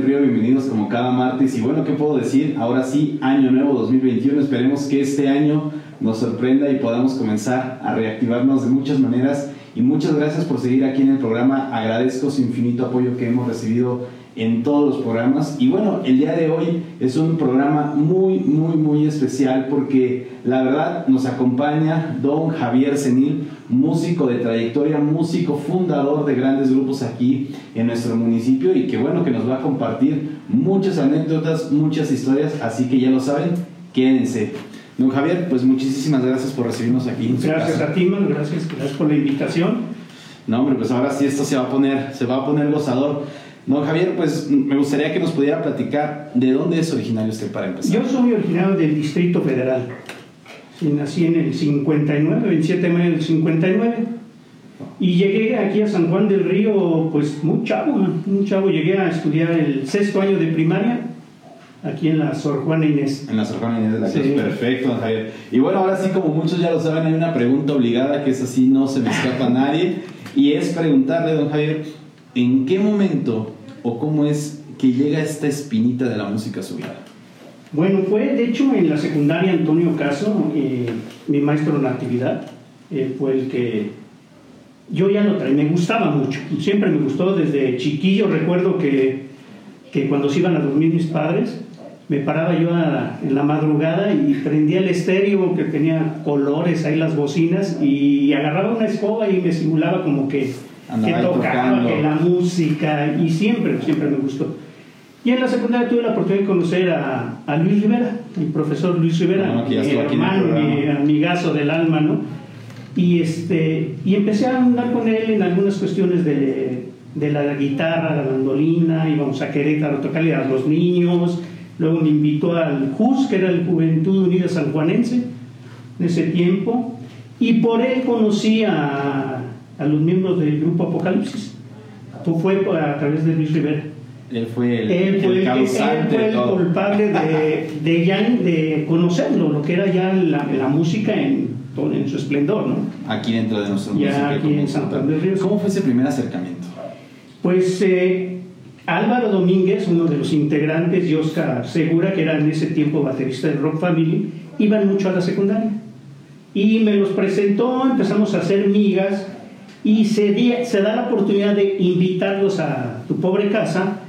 del Río, bienvenidos como cada martes. Y bueno, ¿qué puedo decir? Ahora sí, año nuevo 2021. Esperemos que este año nos sorprenda y podamos comenzar a reactivarnos de muchas maneras. Y muchas gracias por seguir aquí en el programa. Agradezco su infinito apoyo que hemos recibido en todos los programas. Y bueno, el día de hoy es un programa muy, muy, muy especial porque la verdad nos acompaña don Javier Senil, músico de trayectoria, músico fundador de grandes grupos aquí en nuestro municipio y que bueno, que nos va a compartir muchas anécdotas, muchas historias, así que ya lo saben, quédense. Don Javier, pues muchísimas gracias por recibirnos aquí. gracias a ti, man, gracias, gracias por la invitación. No, hombre, pues ahora sí esto se va a poner, se va a poner gozador. No, Javier, pues me gustaría que nos pudiera platicar de dónde es originario usted para empezar. Yo soy originario del Distrito Federal. nací en el 59, 27 de mayo del 59. Y llegué aquí a San Juan del Río, pues muy chavo, muy chavo. Llegué a estudiar el sexto año de primaria aquí en la Sor Juana Inés. En la Sor Juana Inés de la Cruz, perfecto, Javier. Y bueno, ahora sí, como muchos ya lo saben, hay una pregunta obligada que es así, no se me escapa a nadie. Y es preguntarle, don Javier, ¿en qué momento o cómo es que llega esta espinita de la música a Bueno, fue de hecho en la secundaria Antonio Caso, eh, mi maestro en actividad, eh, fue el que yo ya lo traía, me gustaba mucho, siempre me gustó desde chiquillo, recuerdo que, que cuando se iban a dormir mis padres, me paraba yo en la madrugada y prendía el estéreo que tenía colores, ahí las bocinas, y agarraba una escoba y me simulaba como que que tocaba, que la música, y siempre, siempre me gustó. Y en la secundaria tuve la oportunidad de conocer a, a Luis Rivera, el profesor Luis Rivera, ah, mi hermano, mi amigazo del alma, ¿no? Y, este, y empecé a andar con él en algunas cuestiones de, de la guitarra, la mandolina, íbamos a Querétaro a tocarle a los niños, luego me invitó al JUS, que era el Juventud Unida Sanjuanense, en ese tiempo, y por él conocí a a los miembros del grupo Apocalipsis. Tú fue a través de Luis Rivera. Él fue el, él fue el, el culpable de, de, ya, de conocerlo, lo que era ya la, la música en, en su esplendor, ¿no? Aquí dentro de nuestro ya aquí en Santander Ríos. ¿Cómo fue ese primer acercamiento? Pues eh, Álvaro Domínguez, uno de los integrantes, y Oscar Segura, que era en ese tiempo baterista de Rock Family, iban mucho a la secundaria. Y me los presentó, empezamos a hacer migas y se, se da la oportunidad de invitarlos a tu pobre casa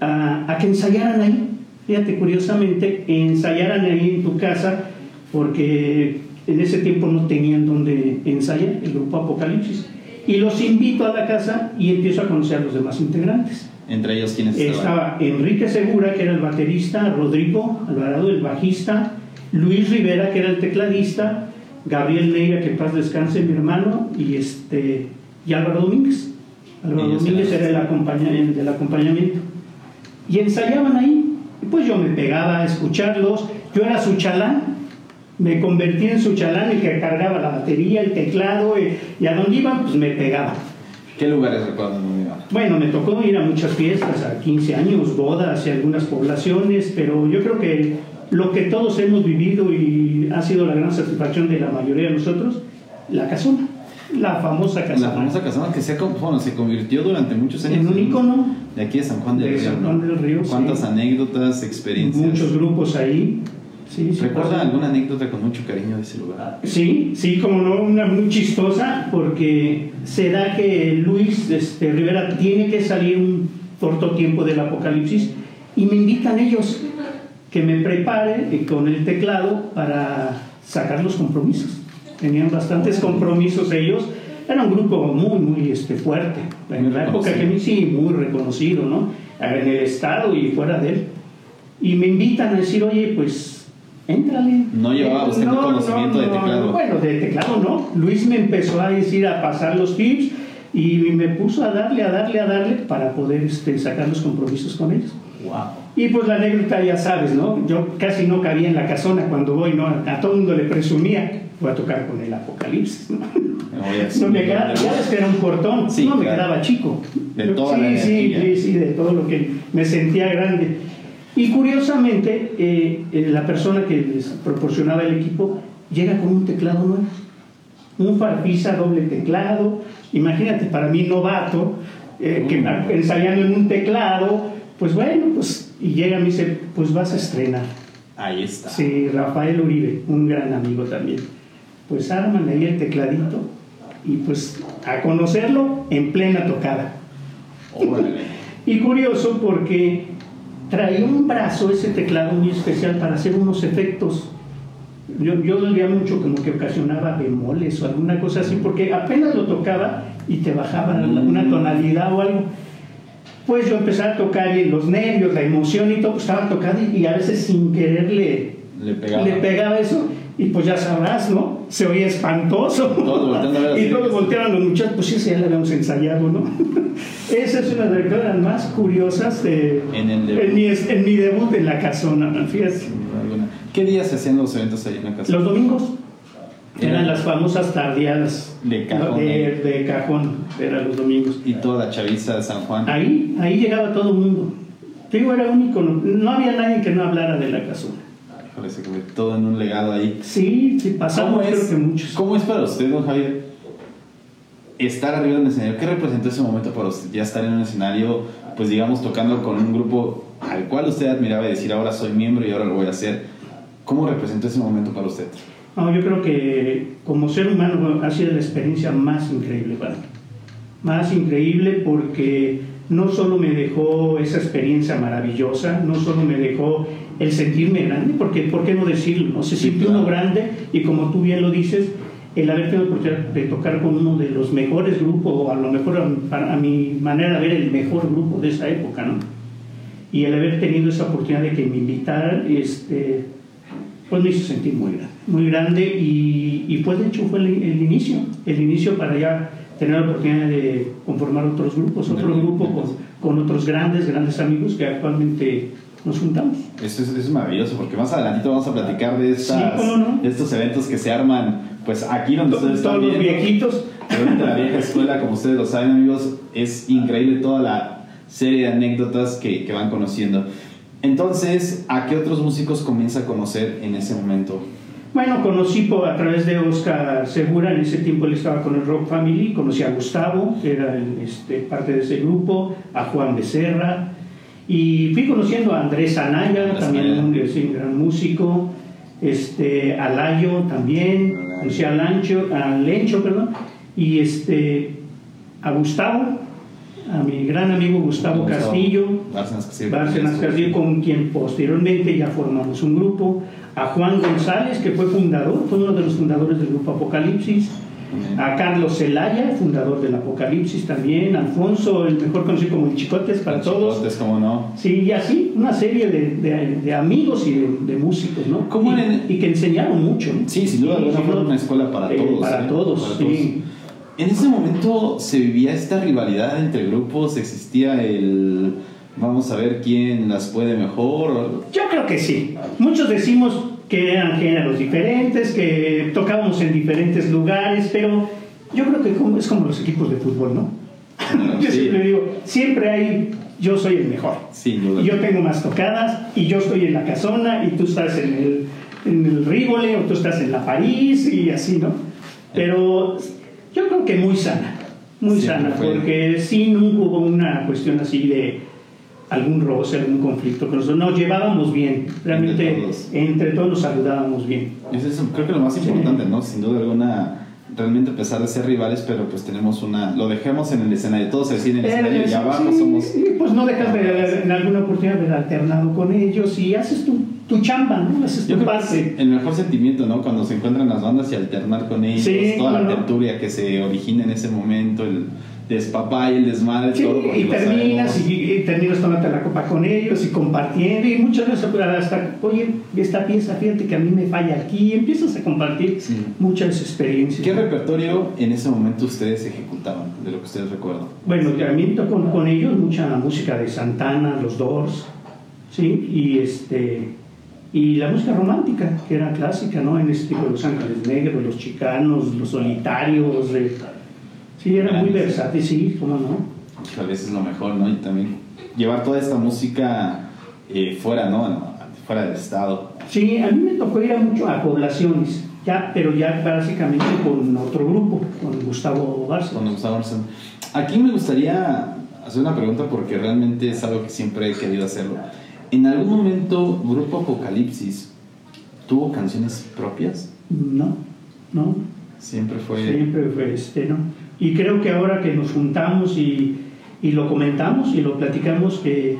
a, que ensayaran ahí. Fíjate, curiosamente, ensayaran ahí en tu casa porque en ese tiempo no tenían donde ensayar, el grupo Apocalipsis. Y los invito a la casa y empiezo a conocer a los demás integrantes. Entre ellos, ¿quiénes estaban? Estaba Enrique Segura, que era el baterista, Rodrigo Alvarado, el bajista, Luis Rivera, que era el tecladista, Gabriel Neira, que paz descanse, mi hermano, y, este, y Álvaro Domínguez. Álvaro Domínguez era el, acompañamiento, del acompañamiento. Y ensayaban ahí. Y pues yo me pegaba a escucharlos. Yo era su chalán. Me convertí en su chalán, el que cargaba la batería, el teclado, y, a donde iban, pues me pegaba. ¿Qué lugares recuerdan donde iban? Bueno, me tocó ir a muchas fiestas, a 15 años, bodas y algunas poblaciones, pero yo creo que lo que todos hemos vivido y ha sido la gran satisfacción de la mayoría de nosotros, la casona. La famosa casona. La famosa casona que se, bueno, se convirtió durante muchos años en un icono de aquí de San Juan del, de Río, San Juan del Río. ¿Cuántas anécdotas, experiencias? Muchos grupos ahí. Sí, ¿Recuerda alguna anécdota con mucho cariño de ese lugar? Sí, sí, como no, una muy chistosa, porque se da que Luis este, Rivera tiene que salir un corto tiempo del apocalipsis y me invitan ellos que me prepare con el teclado para sacar los compromisos. Tenían bastantes compromisos ellos. Era un grupo muy, muy este, fuerte. En la época que mí sí, muy reconocido, ¿no? En el estado y fuera de él. Y me invitan a decir, oye, pues, éntrale. No llevaba usted conocimiento de teclado. Bueno, de teclado no. Luis me empezó a decir, a pasar los tips y me puso a darle, a darle, a darle para poder este, sacar los compromisos con ellos. Wow. Y pues la anécdota ya sabes, ¿no? Yo casi no cabía en la casona cuando voy, ¿no? A todo el mundo le presumía, voy a tocar con el Apocalipsis, ¿no? No, me quedaba, ya ves que era un cortón, no me quedaba chico. De toda sí, sí, sí, sí, de todo lo que me sentía grande. Y curiosamente, eh, eh, la persona que les proporcionaba el equipo llega con un teclado nuevo, un Farfisa doble teclado. Imagínate, para mí novato, eh, que Mm. ensayando en un teclado, pues bueno, pues, y llega y me dice, pues vas a estrenar. Ahí está. Sí, Rafael Uribe, un gran amigo también. Pues arman ahí el tecladito y pues a conocerlo en plena tocada. Órale. Y curioso porque traía un brazo ese teclado muy especial para hacer unos efectos. Yo, yo dolía mucho como que ocasionaba bemoles o alguna cosa así, porque apenas lo tocaba y te bajaba una tonalidad o algo. Pues yo empecé a tocar y los nervios, la emoción y todo, pues estaba tocando y, y a veces sin querer le, Le pegaba. le pegaba eso y pues ya sabrás, ¿no? Se oía espantoso. A así y todos que- volteaban los muchachos, pues sí, sí, ya la habíamos ensayado, ¿no? Esa es una de las cosas más curiosas de, En en mi, en mi debut en la casona, ¿no? fíjate. ¿Qué días se hacían los eventos ahí en la casa? Los domingos eran Eran- las famosas tardeadas De cajón, de, ¿eh? de cajón, eran los domingos. Y toda la chaviza de San Juan. Ahí, ahí llegaba todo el mundo. Digo, era único, no, había nadie que no hablara de la casona. Se quedó todo en un legado ahí. Sí, sí, ¿Cómo pasamos creo es, que muchos. ¿Cómo es para usted, don Javier, estar arriba del escenario? ¿Qué representó ese momento para usted? Ya estar en un escenario, pues digamos, tocando con un grupo al cual usted admiraba y decir, ahora soy miembro y ahora lo voy a hacer. ¿Cómo representó ese momento para usted? No, yo creo que como ser humano ha sido la experiencia más increíble para mí. Más increíble porque no solo me dejó esa experiencia maravillosa, no solo me dejó el sentirme grande, porque ¿por qué no decirlo? No? Se siente uno grande y como tú bien lo dices, el haber tenido la oportunidad de tocar con uno de los mejores grupos, o a lo mejor a mi manera de ver el mejor grupo de esa época, ¿no? Y el haber tenido esa oportunidad de que me invitaran, este, pues me hizo sentir muy grande, muy grande y, y pues de hecho fue el, el inicio, el inicio para ya tener la oportunidad de conformar otros grupos, otro grupo con, con otros grandes, grandes amigos que actualmente nos juntamos. Eso es, eso es maravilloso, porque más adelantito vamos a platicar de, estas, Sí, no. de estos eventos que se arman, pues aquí donde ustedes Todos están los viendo. viejitos, Realmente la vieja escuela, como ustedes lo saben, amigos, es increíble toda la serie de anécdotas que, que van conociendo. Entonces, ¿a qué otros músicos comienza a conocer en ese momento? Bueno, conocí a través de Oscar Segura, en ese tiempo él estaba con el Rock Family, conocí a Gustavo, que era el, este, parte de ese grupo, a Juan Becerra, y fui conociendo a Andrés Anaya, Andrés también Anaya. un, sí, un gran músico, este, a Layo también, conocí a Lancho, a Lencho, perdón, y este, a Gustavo, a mi gran amigo Gustavo Gustavo Castillo, Bárcenas Castillo. Bárcenas Castillo, con quien posteriormente ya formamos un grupo, a Juan González, que fue fundador, fue uno de los fundadores del grupo Apocalipsis, a Carlos Celaya, fundador del Apocalipsis también, Alfonso, el mejor conocido como el Chicotes para todos. Chicotes, ¿cómo no? Sí, y así, una serie de, de- de amigos y de, de músicos, ¿no? ¿Cómo y, en- y que enseñaron mucho. ¿no? Sí, sin duda fue una escuela para Eh, todos. para ¿eh? todos, Para sí. En ese momento se vivía esta rivalidad entre grupos, existía el vamos a ver quién las puede mejor. Yo creo que sí. Muchos decimos que eran géneros diferentes, que tocábamos en diferentes lugares, pero yo creo que es como los equipos de fútbol, ¿no? Yo Sí. siempre digo, siempre hay, yo soy el mejor. Y yo tengo más tocadas, y yo estoy en la casona, y tú estás en el, en el Rívole, o tú estás en la París, y así, ¿no? Pero yo creo que muy sana, muy Siempre sana, fue. porque sí nunca hubo una cuestión así de algún roce, algún conflicto con nosotros. Nos llevábamos bien, realmente Entre todos. entre todos nos saludábamos bien. Eso es creo que lo más importante, ¿no? Sin duda alguna, realmente a pesar de ser rivales, pero pues tenemos una... Lo dejemos en el escenario, todos deciden en el escenario y abajo sí, somos... pues no dejas de en alguna oportunidad de haber alternado con ellos y haces tu, tu chamba, ¿no? Haces Yo tu creo que parte. es el mejor sentimiento, ¿no? Cuando se encuentran las bandas y alternar con ellos, Sí, toda la bueno. tertulia que se origina en ese momento, el despapay, el desmadre, Sí, todo. y terminas y, y terminas tomando la copa con ellos y compartiendo y muchas veces hasta, oye, esta pieza, fíjate que a mí me falla aquí y empiezas a compartir Sí. muchas experiencias. ¿Qué repertorio en ese momento ustedes ejecutaban, de lo que ustedes recuerdan? Bueno, también tocó con, con ellos mucha música de Santana, los Doors, ¿sí? Y, este, y la música romántica, que era clásica, ¿no? En este tipo de Los Ángeles Negros, Los Chicanos, Los Solitarios. eh, sí, era muy versátil, sí, ¿cómo no? Que a veces es lo mejor, ¿no? Y también llevar toda esta música eh, fuera, ¿no? Fuera del estado. Sí, a mí me tocó ir a mucho a poblaciones, ya, pero ya básicamente con otro grupo, con Gustavo Barça. Cuando Gustavo Arce. Aquí me gustaría hacer una pregunta porque realmente es algo que siempre he querido hacerlo. ¿En algún momento Grupo Apocalipsis tuvo canciones propias? No, no. Siempre fue... Siempre fue este, ¿no? Y creo que ahora que nos juntamos y, y lo comentamos y lo platicamos, que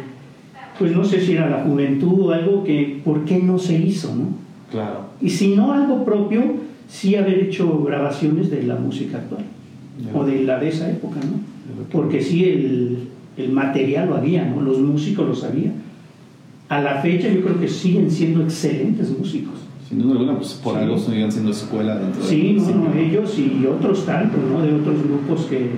pues no sé si era la juventud o algo que, ¿por qué no se hizo, no? Claro. Y si no algo propio, sí haber hecho grabaciones de la música actual Ya. o de la de esa época, ¿no? Porque sí, el, el material lo había, ¿no? Los músicos lo sabían. A la fecha yo creo que siguen siendo excelentes músicos. Sin duda alguna, pues por Sí. algo siguen siendo escuela dentro del Sí, no, no, ellos y otros tantos, ¿no? De otros grupos que,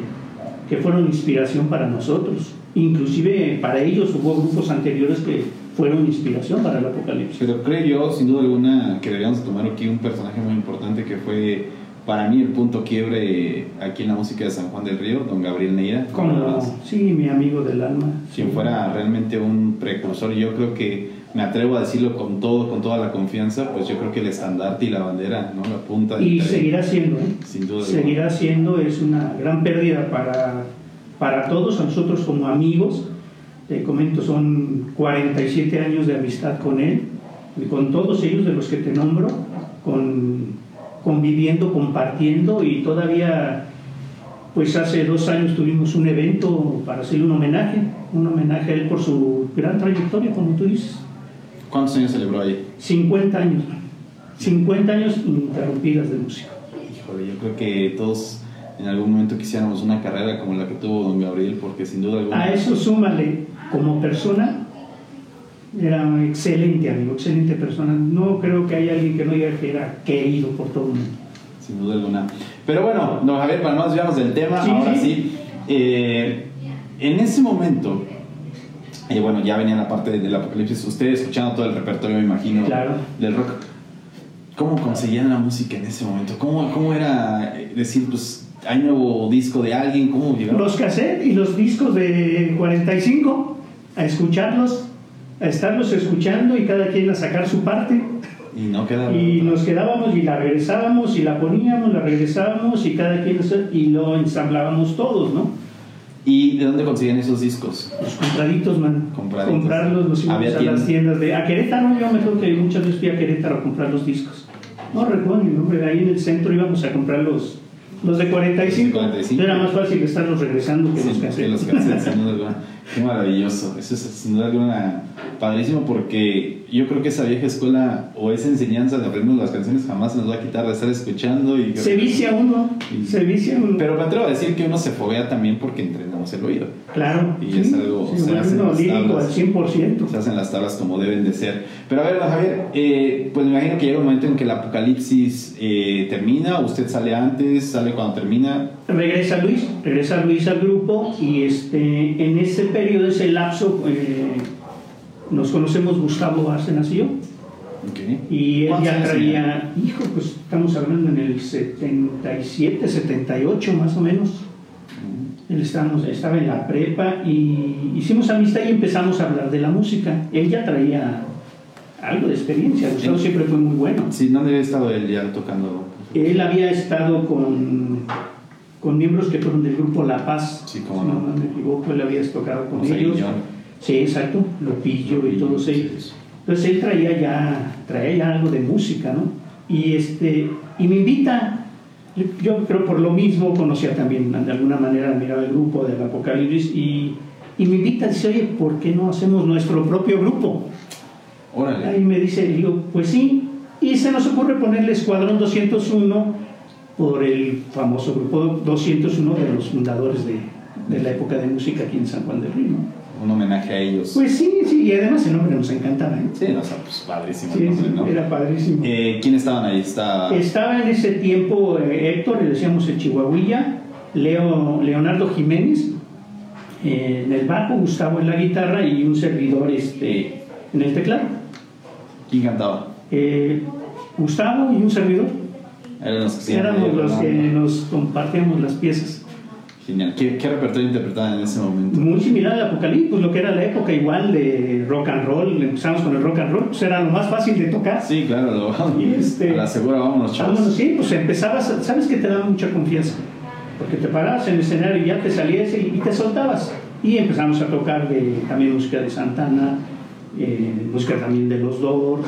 que fueron inspiración para nosotros. Inclusive para ellos hubo grupos anteriores que fueron inspiración para el Apocalipsis. Pero creo yo, sin duda alguna, que deberíamos tomar aquí un personaje muy importante que fue para mí el punto quiebre aquí en la música de San Juan del Río, don Gabriel Neira. Como, sí, mi amigo del alma. quien fuera realmente un precursor, yo creo que me atrevo a decirlo con todo, con toda la confianza, pues yo creo que el estandarte y la bandera, ¿no? La punta Y tren, seguirá siendo, ¿eh? sin duda alguna. seguirá siendo, es una gran pérdida para, para todos, a nosotros como amigos. Te comento, son 47 años de amistad con él, y con todos ellos de los que te nombro, con, conviviendo, compartiendo y todavía, pues hace dos años tuvimos un evento para hacerle un homenaje, un homenaje a él por su gran trayectoria, como tú dices. ¿Cuántos años celebró ahí? 50 años, 50 años ininterrumpidas de música. Híjole, yo creo que todos en algún momento quisiéramos una carrera como la que tuvo don Gabriel, porque sin duda alguna... A eso súmale, como persona, era un excelente amigo, excelente persona. No creo que haya alguien que no diga que era querido por todo el mundo. Sin duda alguna. Pero bueno, don Javier, para no nos desviarnos del tema, Sí, ahora sí. sí. eh, en ese momento, eh, bueno, ya venía la parte del apocalipsis, ustedes escuchando todo el repertorio, me imagino, Claro. del rock. ¿Cómo conseguían la música en ese momento? ¿Cómo, cómo era eh, decir, pues, hay nuevo disco de alguien? ¿Cómo llegaba? Los cassettes y los discos de 45, a escucharlos, a estarlos escuchando y cada quien a sacar su parte. Y no quedaba. Y nos quedábamos y la regresábamos y la poníamos, la regresábamos y cada quien y lo ensamblábamos todos, ¿no? ¿Y de dónde conseguían esos discos? Los compraditos, man. Compraditos. Comprarlos, los íbamos a las tiendas de. A Querétaro, yo me acuerdo que muchas veces fui a Querétaro a comprar los discos. No recuerdo mi nombre, ahí en el centro íbamos a comprar los, los de 45. 45. Era más fácil estarlos regresando que Sí, los que cassettes. los cassettes, sin duda alguna. Qué maravilloso. Eso es sin duda alguna padrísimo porque yo creo que esa vieja escuela o esa enseñanza de aprender las canciones jamás se nos va a quitar de estar escuchando y se vicia uno, se vicia uno. Pero me atrevo a decir que uno se foguea también porque entrenamos el oído. claro. y es algo- Se se hacen las lírico al tablas. 100%. Se hacen las tablas como deben de ser. Pero a ver, don Javier, eh, pues me imagino que llega un momento en que el apocalipsis eh, termina, usted sale antes, sale cuando termina. Regresa Luis, regresa Luis al grupo y este, en ese periodo, ese lapso, eh, nos conocemos Gustavo Bárcenas y yo. Ok. Y él ¿Cuántos ya traía, hijo, pues estamos hablando en el 77, 78 más o menos. Él estábamos, estaba en la prepa y hicimos amistad y empezamos a hablar de la música. Él ya traía algo de experiencia, Gustavo Sí. siempre fue muy bueno. Sí, ¿dónde había estado él ya tocando? Él había estado con, con miembros que fueron del grupo La Paz. Sí, si no. no me equivoco, él había tocado con ellos. Guiñón. Sí, exacto, Lopillo y todos ellos. Entonces él traía ya, traía ya algo de música, ¿no? Y, este, y me invita, yo, yo creo por lo mismo conocía también, de alguna manera admiraba el grupo del Apocalipsis y, y me invita, dice, oye, ¿por qué no hacemos nuestro propio grupo? Órale. Ahí me dice, digo, pues sí, y se nos ocurre ponerle Escuadrón 201 por el famoso grupo 201 de los fundadores de, de la época de música aquí en San Juan del Río. ¿no? Un homenaje a ellos. Pues sí, sí, y además el nombre nos encantaba. ¿eh? sí, o sea, pues padrísimo Sí, el nombre, sí, ¿no? era padrísimo. Eh, ¿Quién estaban ahí? Está... Estaba en ese tiempo eh, Héctor, le decíamos el Chihuahuilla, Leo, Leonardo Jiménez eh, en el bajo, Gustavo en la guitarra y un servidor este, en el teclado. ¿Quién cantaba? Gustavo y un servidor. Eran los que se Éramos los que ¿no? nos compartíamos las piezas. Genial. ¿Qué, ¿Qué repertorio interpretaban en ese momento? Muy similar al Apocalipsis, pues lo que era la época igual de rock and roll. Empezamos con el rock and roll, pues era lo más fácil de tocar. Sí, claro, lo Y este- a la segura vámonos, chavos. Vámonos, sí, pues empezabas, sabes que te daba mucha confianza. porque te parabas en el escenario y ya te salías y, te soltabas. Y empezamos a tocar de, también música de Santana, eh, música también de los Doors,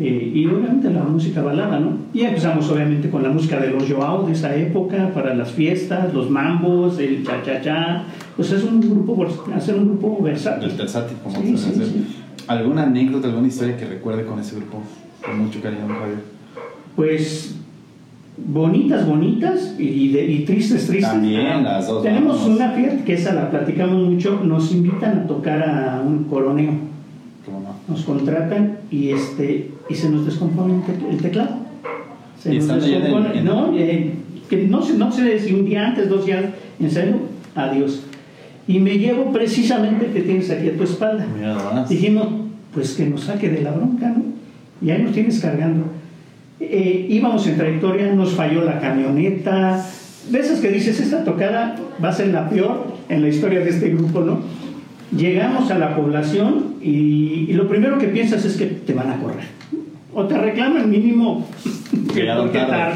eh, y obviamente la música balada, ¿no? Y empezamos obviamente con la música de los Joao de esa época, para las fiestas, los mambos, el cha-cha-cha. Pues es un grupo, hacer un grupo versátil. El versátil, como sí, sí, ¿Alguna anécdota, alguna historia que recuerde con ese grupo? Con mucho cariño, Javier. Pues bonitas, bonitas y, y tristes, tristes. También las dos. Tenemos una fiesta que esa la platicamos mucho, nos invitan a tocar a un coroneo. ¿Cómo no? Nos contratan y este y se nos descompone el teclado. Se nos descompone, ¿no? Eh, que no, no sé si un día antes, dos días, en serio, adiós. Y me llevo precisamente que tienes aquí a tu espalda. Dijimos, pues que nos saque de la bronca, ¿no? Y ahí nos tienes cargando. Eh, íbamos en trayectoria, nos falló la camioneta. De esas que dices, esta tocada va a ser la peor en la historia de este grupo, ¿no? Llegamos a la población y, y lo primero que piensas es que te van a correr o te reclaman mínimo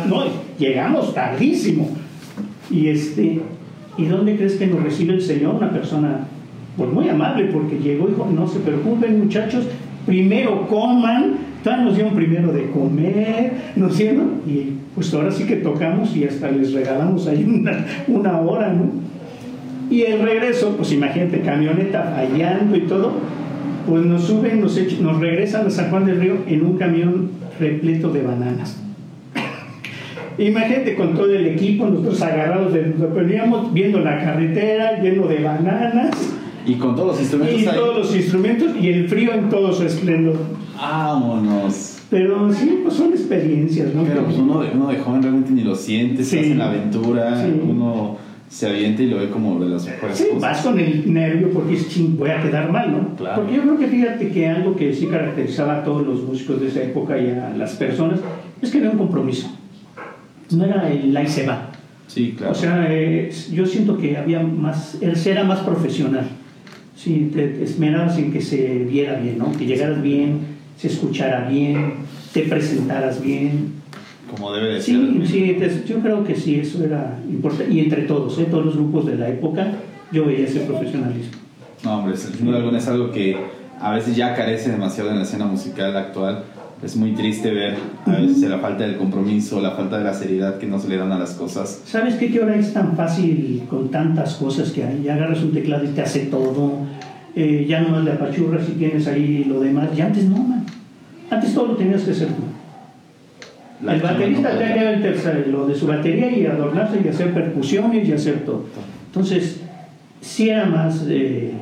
no, llegamos tardísimo. Y este, ¿y dónde crees que nos recibe el Señor? Una persona pues muy amable porque llegó y dijo, no se preocupen muchachos, primero coman, todavía nos dieron primero de comer, ¿no es cierto? Y pues ahora sí que tocamos y hasta les regalamos ahí una, una hora, ¿no? Y el regreso, pues imagínate, camioneta fallando y todo, pues nos suben, nos, nos regresan a San Juan del Río en un camión repleto de bananas. Imagínate con todo el equipo, nosotros agarrados de veníamos viendo la carretera lleno de bananas. Y con todos los instrumentos. Y todos los instrumentos y el frío en todo su esplendor. Vámonos. Pero sí, pues son experiencias, ¿no? Pero pues uno de, uno de joven realmente ni lo siente, sí. en la aventura, uno se avienta y lo ve como de las mejores sí, vas con el nervio porque es ching, voy a quedar mal, ¿no? Claro. Porque yo creo que fíjate que algo que sí caracterizaba a todos los músicos de esa época y a las personas es que había un compromiso. No era el y se va. Sí, claro. O sea, yo siento que había más, él era más profesional. Sí, te, esmerabas en que se viera bien, ¿no? Que llegaras bien, se escuchara bien, te presentaras bien como debe de sí, ser. Sí, yo creo que sí, eso era importante. Y entre todos, ¿eh? todos los grupos de la época, yo veía ese profesionalismo. No, hombre, sin duda alguna es algo que a veces ya carece demasiado en la escena musical actual. Es muy triste ver a veces la falta del compromiso, la falta de la seriedad que no se le dan a las cosas. ¿Sabes qué? Que ahora es tan fácil con tantas cosas que hay. Ya agarras un teclado y te hace todo. Eh, ya no es de apachurra si tienes ahí lo demás. Y antes no, man. Antes todo lo tenías que hacer tú el baterista tenía que ver lo de su batería y adornarse y hacer percusiones y hacer todo. Entonces, sí era más, eh,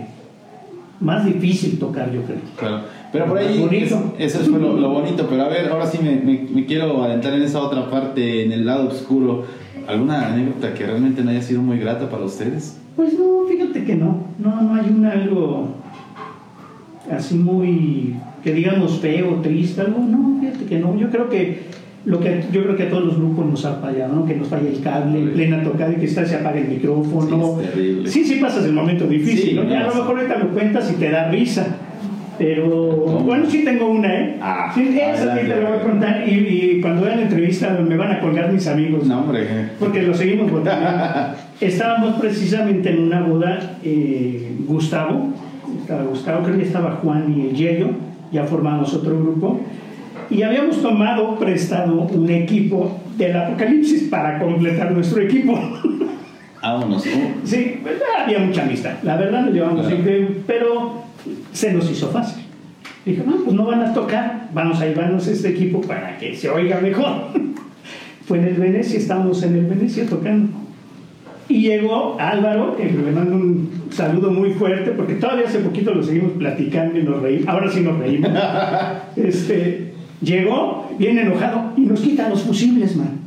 más difícil tocar, yo creo. Claro. Pero por ahí, eso fue lo, bonito. Pero a ver, ahora sí me, me, quiero adentrar en esa otra parte, en el lado oscuro. ¿Alguna anécdota que realmente no haya sido muy grata para ustedes? Pues no, fíjate que no. No, no hay un algo así muy, que digamos feo, triste, algo. No, fíjate que no. Yo creo que lo que yo creo que a todos los grupos nos ha fallado, ¿no? que nos falla el cable en plena tocada y que está, se apaga el micrófono. Sí, sí, pasas el momento difícil, ¿no? a lo mejor ahorita lo cuentas y te da risa. Pero bueno, sí tengo una, ¿eh? Ah, sí, esa sí te la voy a contar. Y, y, cuando vean la entrevista me van a colgar mis amigos. No, hombre. Porque lo seguimos votando. Estábamos precisamente en una boda, eh, Gustavo, estaba Gustavo, creo que estaba Juan y el Yello, ya formamos otro grupo y habíamos tomado prestado un equipo del Apocalipsis para completar nuestro equipo. Vámonos. Sí, pues, había mucha amistad. La verdad nos llevamos pero se nos hizo fácil. Dije, no, pues no van a tocar, vamos a llevarnos este equipo para que se oiga mejor. Fue en el Venecia, estábamos en el Venecia tocando. Y llegó Álvaro, que le mando un saludo muy fuerte, porque todavía hace poquito lo seguimos platicando y nos reímos. Ahora sí nos reímos. este, Llegó bien enojado y nos quita los fusibles, man.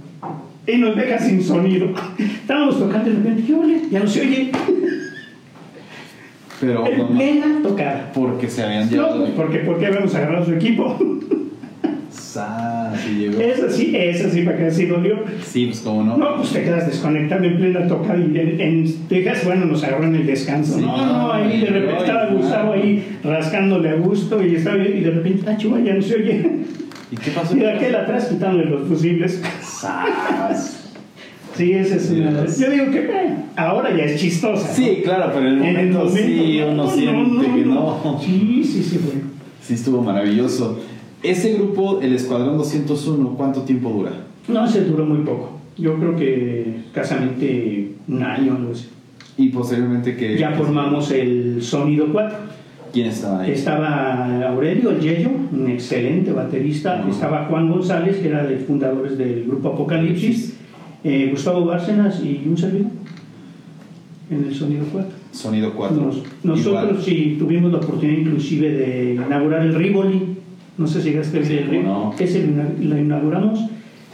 Y nos deja sin sonido. Estábamos tocando y de repente, ¿qué Ya no se oye. Pero. En plena tocada. Porque se habían llevado. No, porque, porque habíamos agarrado su equipo. Sí llegó. Eso sí, eso sí, para que así dolió. Sí, pues cómo no. No, pues te quedas desconectado en plena tocada y en, en Texas, bueno, nos agarró en el descanso. no, no, ahí de repente estaba Gustavo ahí rascándole a gusto y estaba bien, y de repente, ah, chuva, ya no se oye. ¿Y qué pasó? Y de aquel atrás quitándole los fusibles. Sí, esa es una. Sí. Yo digo que eh, ahora ya es chistosa. ¿no? Sí, claro, pero en el En el momento, momento, sí no, uno no, siente no, que no. no. Sí, sí, sí, güey. Sí, estuvo maravilloso. Ese grupo, el Escuadrón 201, ¿cuánto tiempo dura? No, se duró muy poco. Yo creo que escasamente un año, algo así. Y posteriormente que... Ya formamos el Sonido 4. ¿Quién estaba ahí? Estaba Aurelio, el Yello, un excelente baterista. Ajá. Estaba Juan González, que era de fundadores del grupo Apocalipsis. eh, Gustavo Bárcenas y un servidor en el Sonido 4. Sonido 4. Nos- nosotros Igual. sí tuvimos la oportunidad inclusive de inaugurar el Rivoli. No sé si llegaste a Sí, el no. Ese lo, ina- lo inauguramos.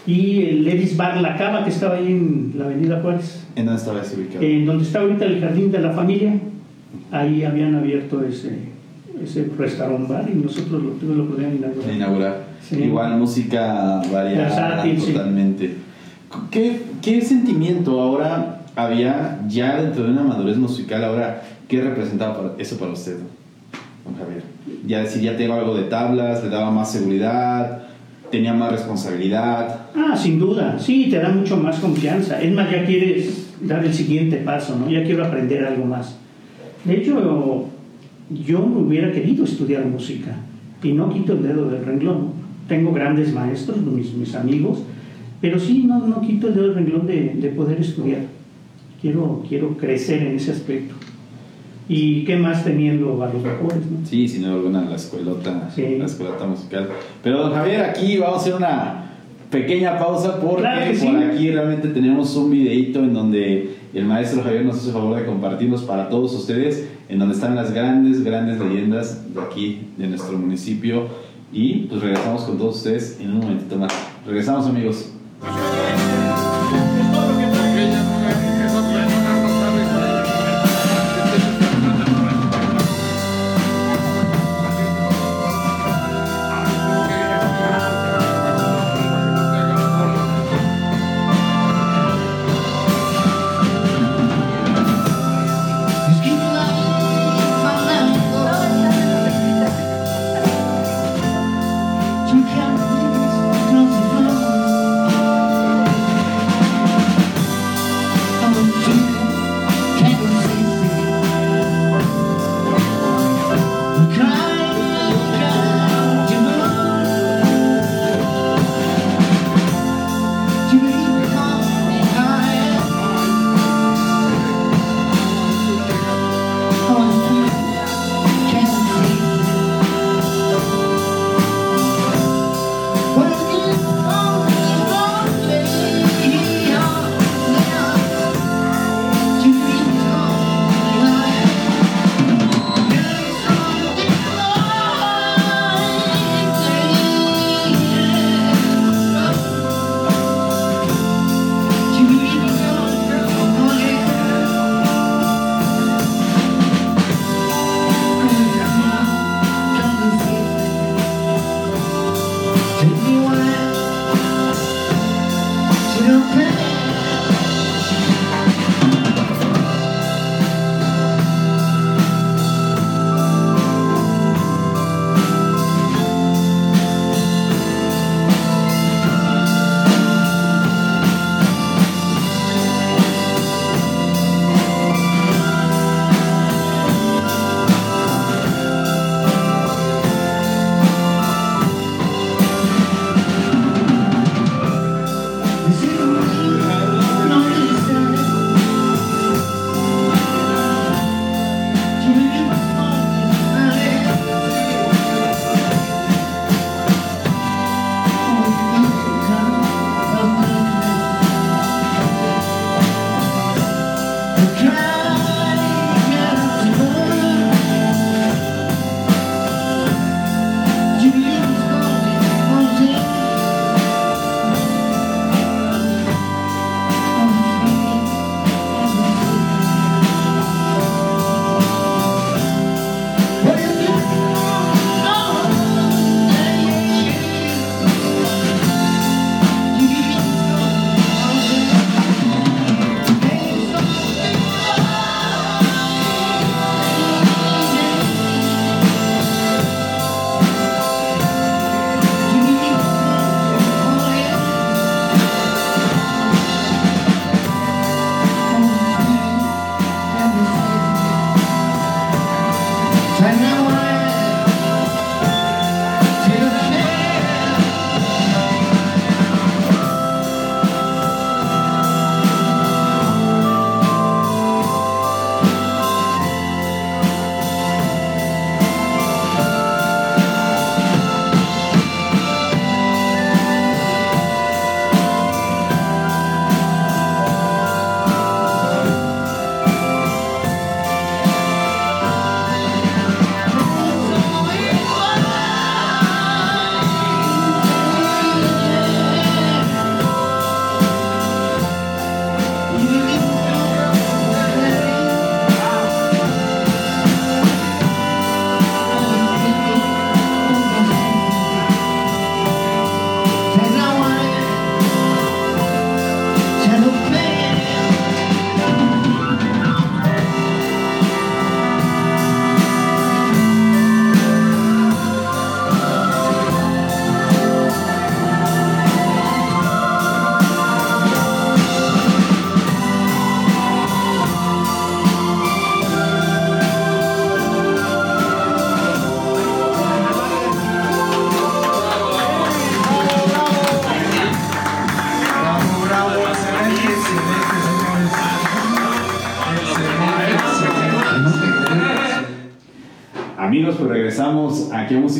Y el Levis Bar La Cava, que estaba ahí en la Avenida Juárez. ¿En dónde estaba ese ubicado? En donde está ahorita el Jardín de la Familia. Ahí habían abierto ese, ese restaurant bar y nosotros lo tuvimos la oportunidad de inaugurar. inaugurar. Sí. Igual música variada Versátil, sí. totalmente. ¿Qué, ¿Qué sentimiento ahora había ya dentro de una madurez musical? Ahora, ¿qué representaba eso para usted, Javier? Ya decir, ya tengo algo de tablas, le daba más seguridad, tenía más responsabilidad. Ah, sin duda, sí, te da mucho más confianza. Es más, ya quieres dar el siguiente paso, ¿no? Ya quiero aprender algo más. De hecho, yo me hubiera querido estudiar música y no quito el dedo del renglón. Tengo grandes maestros, mis, mis amigos, pero sí, no, no quito el dedo del renglón de, de poder estudiar. Quiero, quiero crecer en ese aspecto. Y qué más teniendo a los mejores, ¿no? Sí, sin duda alguna, la escuelota, Sí. la escuelota musical. Pero don Javier, aquí vamos a hacer una pequeña pausa porque Claro por sí. aquí realmente tenemos un videito en donde el maestro Javier nos hace favor de compartirnos para todos ustedes, en donde están las grandes, grandes leyendas de aquí, de nuestro municipio. Y pues regresamos con todos ustedes en un momentito más. Regresamos amigos.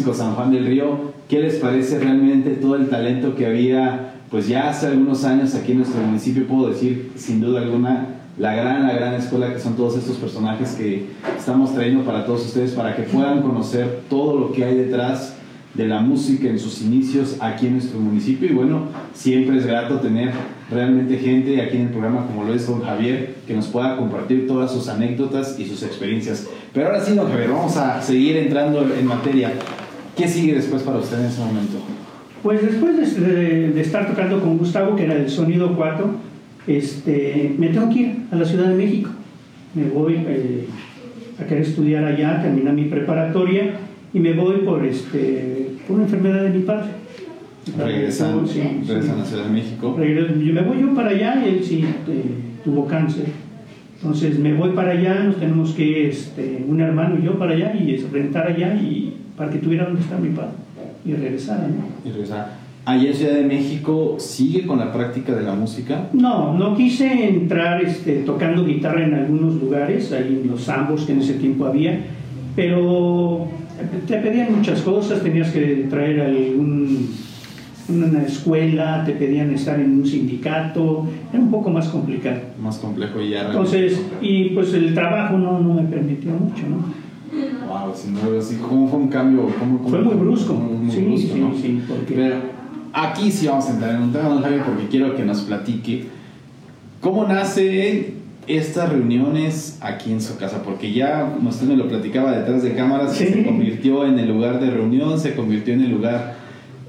Músico San Juan del Río. ¿Qué les parece realmente todo el talento que había, pues ya hace algunos años aquí en nuestro municipio? Puedo decir, sin duda alguna, la gran, la gran escuela que son todos estos personajes que estamos trayendo para todos ustedes, para que puedan conocer todo lo que hay detrás de la música en sus inicios aquí en nuestro municipio. Y bueno, siempre es grato tener realmente gente aquí en el programa como lo es don Javier, que nos pueda compartir todas sus anécdotas y sus experiencias. Pero ahora sí, don Javier, vamos a seguir entrando en materia. ¿Qué sigue después para usted en ese momento? Pues después de, de- de estar tocando con Gustavo, que era el sonido 4, este, me tengo que ir a la Ciudad de México. Me voy eh, a querer estudiar allá, terminar mi preparatoria y me voy por, este, por una enfermedad de mi padre. Regresan, sí, sí. regresan a la Ciudad de México. Yo me voy yo para allá y él sí eh, tuvo cáncer. Entonces me voy para allá, nos tenemos que, este, un hermano y yo para allá y rentar allá y para que tuviera donde está mi padre y regresara, ¿no? Y regresa. Allá en Ciudad de México, ¿sigue con la práctica de la música? No, no quise entrar este, tocando guitarra en algunos lugares, ahí en los ambos que en ese tiempo había, pero te pedían muchas cosas, tenías que traer algún, una escuela, te pedían estar en un sindicato, era un poco más complicado. Más complejo y ya. Entonces, y pues el trabajo no, no me permitió mucho, ¿no? Wow, sin duda, sí, ¿cómo fue un cambio? ¿Cómo- cómo- Fue muy brusco, muy- sí, brusco, sí, ¿no? sí, porque... Pero aquí sí vamos a entrar en un tema, don Javier, porque quiero que nos platique cómo nacen estas reuniones aquí en su casa, porque ya, como usted me lo platicaba detrás de cámaras, Sí. se convirtió en el lugar de reunión, se convirtió en el lugar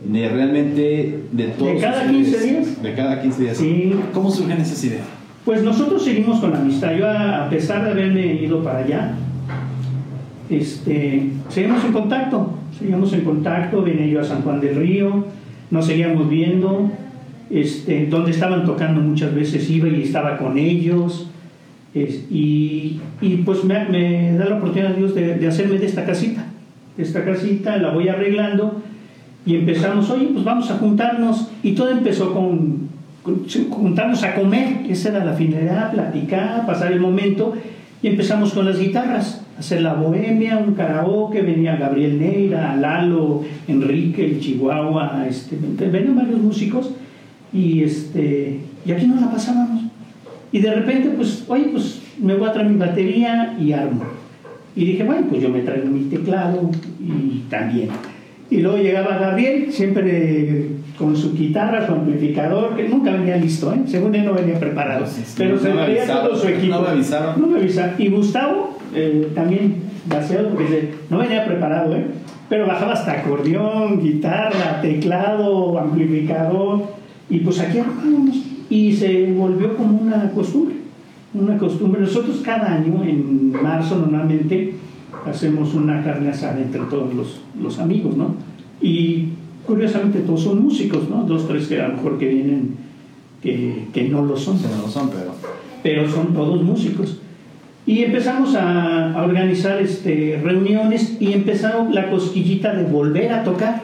de realmente de todos cada ustedes. 15 días. De cada 15 días. Sí. ¿Cómo surgen esas ideas? Pues nosotros seguimos con la amistad. Yo, a pesar de haberme ido para allá, este, seguimos en contacto. Seguimos en contacto. Venía yo a San Juan del Río, nos seguíamos viendo. Este, donde estaban tocando muchas veces iba y estaba con ellos. Es- y, y pues me, me da la oportunidad Dios de, de hacerme de esta casita. Esta casita la voy arreglando y empezamos, oye, pues vamos a juntarnos. Y todo empezó con, con- juntarnos a comer, esa era la finalidad, platicar, pasar el momento. Y empezamos con las guitarras, hacer la bohemia, un karaoke, venía Gabriel Neira, Lalo, Enrique, el Chihuahua, este, venían varios músicos y, este, y aquí nos la pasábamos. Y de repente, pues, oye, pues me voy a traer mi batería y armo. Y dije, bueno, pues yo me traigo mi teclado y también. Y luego llegaba Gabriel, siempre con su guitarra, su amplificador, que nunca venía listo, ¿eh? según él no venía preparado. Pero no se me traía avisaron, todo su equipo. no me avisaron. No me avisaron. Y Gustavo eh, también, vaciado, porque no venía preparado, ¿eh? pero bajaba hasta acordeón, guitarra, teclado, amplificador. Y pues aquí armábamos. Y se volvió como una costumbre. Una costumbre. Nosotros cada año, en marzo normalmente, hacemos una carne asada entre todos los, los amigos, ¿no? Y curiosamente todos son músicos, ¿no? Dos, tres que a lo mejor que vienen que, que no lo son, Que no lo son, pero... pero son todos músicos. Y empezamos a, a organizar este, reuniones y empezaron la cosquillita de volver a tocar.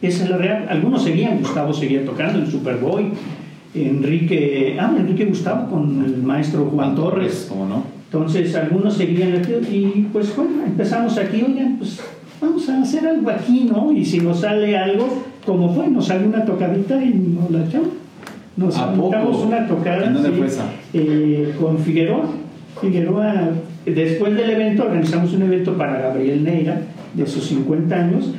Esa es la real. Algunos seguían, Gustavo seguía tocando en Superboy, Enrique, ah, Enrique Gustavo con el maestro Juan Torres. ¿Cómo no? Entonces algunos seguían aquí y pues bueno, empezamos aquí, oigan, pues vamos a hacer algo aquí, ¿no? Y si nos sale algo, como fue, nos sale una tocadita y nos la echamos. Nos ¿A aventamos una tocada ¿En dónde sí, fue esa? eh, con Figueroa. Figueroa, después del evento, organizamos un evento para Gabriel Neira, de sus 50 años.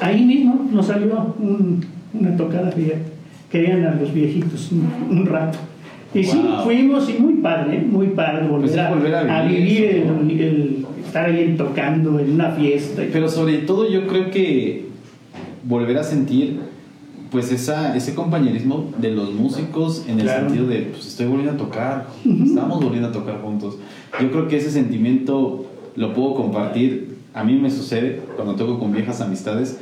Ahí mismo nos salió un- una tocada, fíjate. Querían a los viejitos un, un rato. Y sí, fuimos y muy padre, ¿eh? muy padre volver, Pues a, volver a a vivir el estar ahí tocando en una fiesta. Pero sobre todo yo creo que volver a sentir pues esa, ese compañerismo de los músicos en el Claro. sentido de pues estoy volviendo a tocar, estamos volviendo a tocar juntos. Yo creo que ese sentimiento lo puedo compartir, a mí me sucede cuando toco con viejas amistades,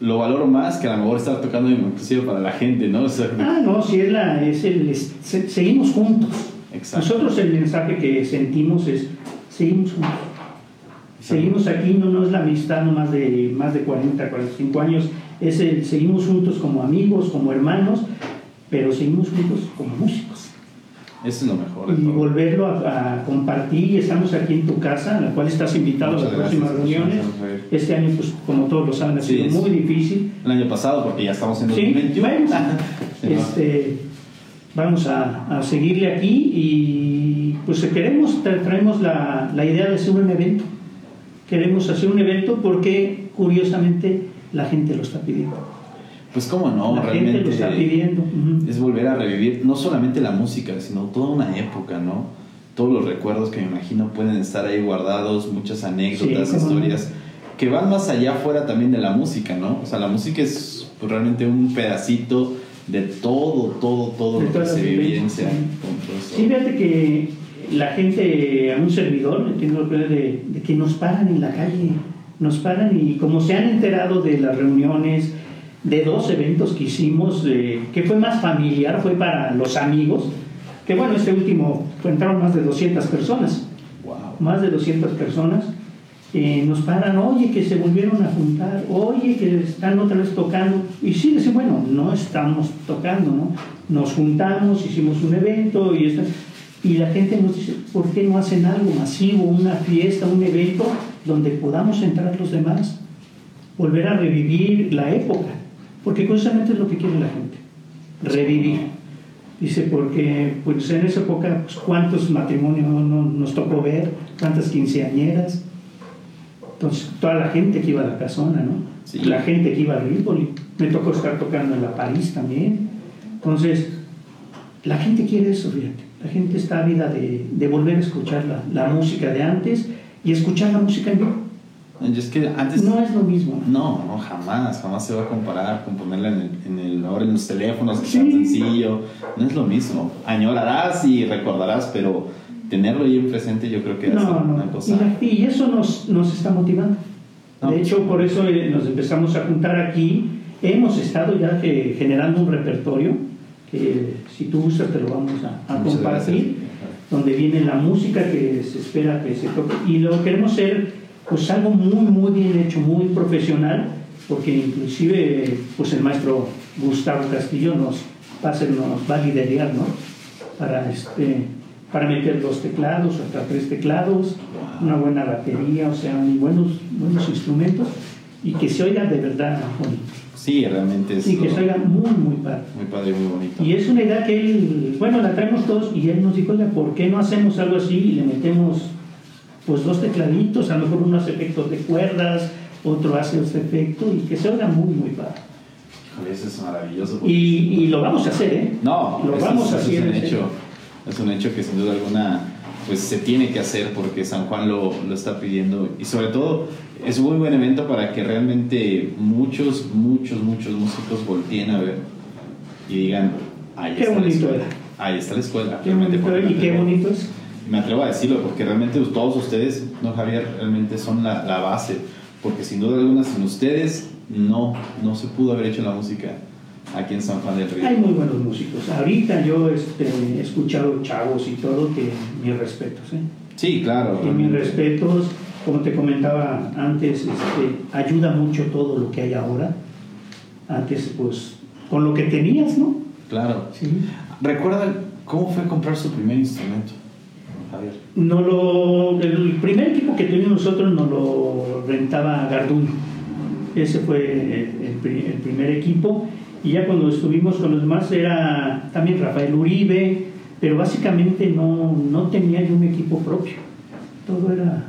lo valoro más que a lo mejor estar tocando inclusive para la gente, ¿no? O sea, Ah, no, sí, es, la, es el. es- se- seguimos juntos. Exacto. Nosotros el mensaje que sentimos es: seguimos juntos. Seguimos aquí, no, no es la amistad no más de, más de 40, 45 años, es el seguimos juntos como amigos, como hermanos, pero seguimos juntos como músicos. Eso es lo mejor. y todo. volverlo a, a compartir. Estamos aquí en tu casa, a la cual estás invitado Muchas a las próximas reuniones. Este año, pues como todos lo saben, ha sido muy difícil. El año pasado, porque ya estamos en Sí, 2021. bueno, Sí, este, vamos a, a seguirle aquí y pues queremos, tra- traemos la, la idea de hacer un evento. Queremos hacer un evento porque curiosamente la gente lo está pidiendo. Pues cómo no, la realmente gente lo está pidiendo. es volver a revivir no solamente la música, sino toda una época, ¿no? Todos los recuerdos que me imagino pueden estar ahí guardados, muchas anécdotas, Sí, cómo no. historias que van más allá fuera también de la música, ¿no? O sea, la música es pues, realmente un pedacito de todo, todo, todo De lo que se vivencia. Sí, fíjate que la gente, a un servidor, poder de, de que nos paran en la calle, nos paran y como se han enterado de las reuniones, de dos eventos que hicimos, eh, que fue más familiar, fue para los amigos, que bueno, este último entraron más de 200 personas, Wow. más de 200 personas, eh, nos paran, oye, que se volvieron a juntar, oye, que están otra vez tocando. Y sí, dicen, bueno, no estamos tocando, ¿no? Nos juntamos, hicimos un evento y, esta- y la gente nos dice, ¿por qué no hacen algo masivo, una fiesta, un evento donde podamos entrar los demás? Volver a revivir la época, porque curiosamente es lo que quiere la gente, revivir. Dice, porque pues en esa época, pues, ¿cuántos matrimonios no- no- nos tocó ver? ¿Cuántas quinceañeras? Entonces, toda la gente que iba a la casona, ¿no? Sí. La gente que iba a Rivoli. Me tocó estar tocando en la París también. Entonces, la gente quiere eso, fíjate. La gente está ávida de, de volver a escuchar la, la música de antes y escuchar la música en vivo. Y es que antes No es lo mismo. No, no, jamás, jamás se va a comparar con ponerla en el, en el- ahora en los teléfonos, que Sí. tan sencillo, no es lo mismo. Añorarás y recordarás, pero tenerlo ahí en presente yo creo que es No, no. una Y, cosa. la- y eso nos, nos está motivando. No. De hecho, por eso eh, nos empezamos a juntar aquí. Hemos estado ya que, generando un repertorio que si tú gustas te lo vamos a, compartir, donde viene la música que se espera que se toque. Y lo queremos hacer pues algo muy, muy bien hecho, muy profesional, porque inclusive pues el maestro Gustavo Castillo nos va a, hacer- nos va a liderar, ¿no? Para, este, para meter dos teclados, hasta tres teclados, una buena batería, o sea, buenos, buenos instrumentos, y que se oiga de verdad bonito. Sí, realmente es Y que oiga muy, muy padre. muy padre muy bonito. Y es una idea que él, bueno, la traemos todos y él nos dijo, ¿por qué no hacemos algo así y le metemos pues dos tecladitos, a lo mejor uno hace efectos de cuerdas, otro hace este efecto y que se oiga muy, muy padre. Híjole, eso es maravilloso. Y, y lo vamos a hacer, ¿eh? No, lo vamos es, a hacer. es un hecho. Es un hecho que sin duda alguna pues se tiene que hacer porque San Juan lo, lo está pidiendo y sobre todo es un muy buen evento para que realmente muchos, muchos, muchos músicos volteen a ver y digan, ahí Qué está la bonito escuela. era. Ahí está la escuela. Qué realmente, bonito, y qué atrevo- bonito es. Me atrevo a decirlo porque realmente todos ustedes, no Javier, realmente son la, la base. Porque sin duda alguna, sin ustedes, no, no se pudo haber hecho la música aquí en San Juan del Río. Hay muy buenos músicos. Ahorita yo este, he escuchado chavos y todo, que mis respetos, ¿eh? Sí, claro. Y mis respetos, como te comentaba antes, este, ayuda mucho todo lo que hay ahora. Antes, pues, con lo que tenías, ¿no? Claro. Sí. ¿Recuerda cómo fue comprar su primer instrumento, Javier? No lo, el primer equipo que tuvimos nosotros nos lo rentaba Garduño. Ese fue el, el el primer equipo. Y ya cuando estuvimos con los demás era también Rafael Uribe, pero básicamente no, no tenía yo un equipo propio. Todo era...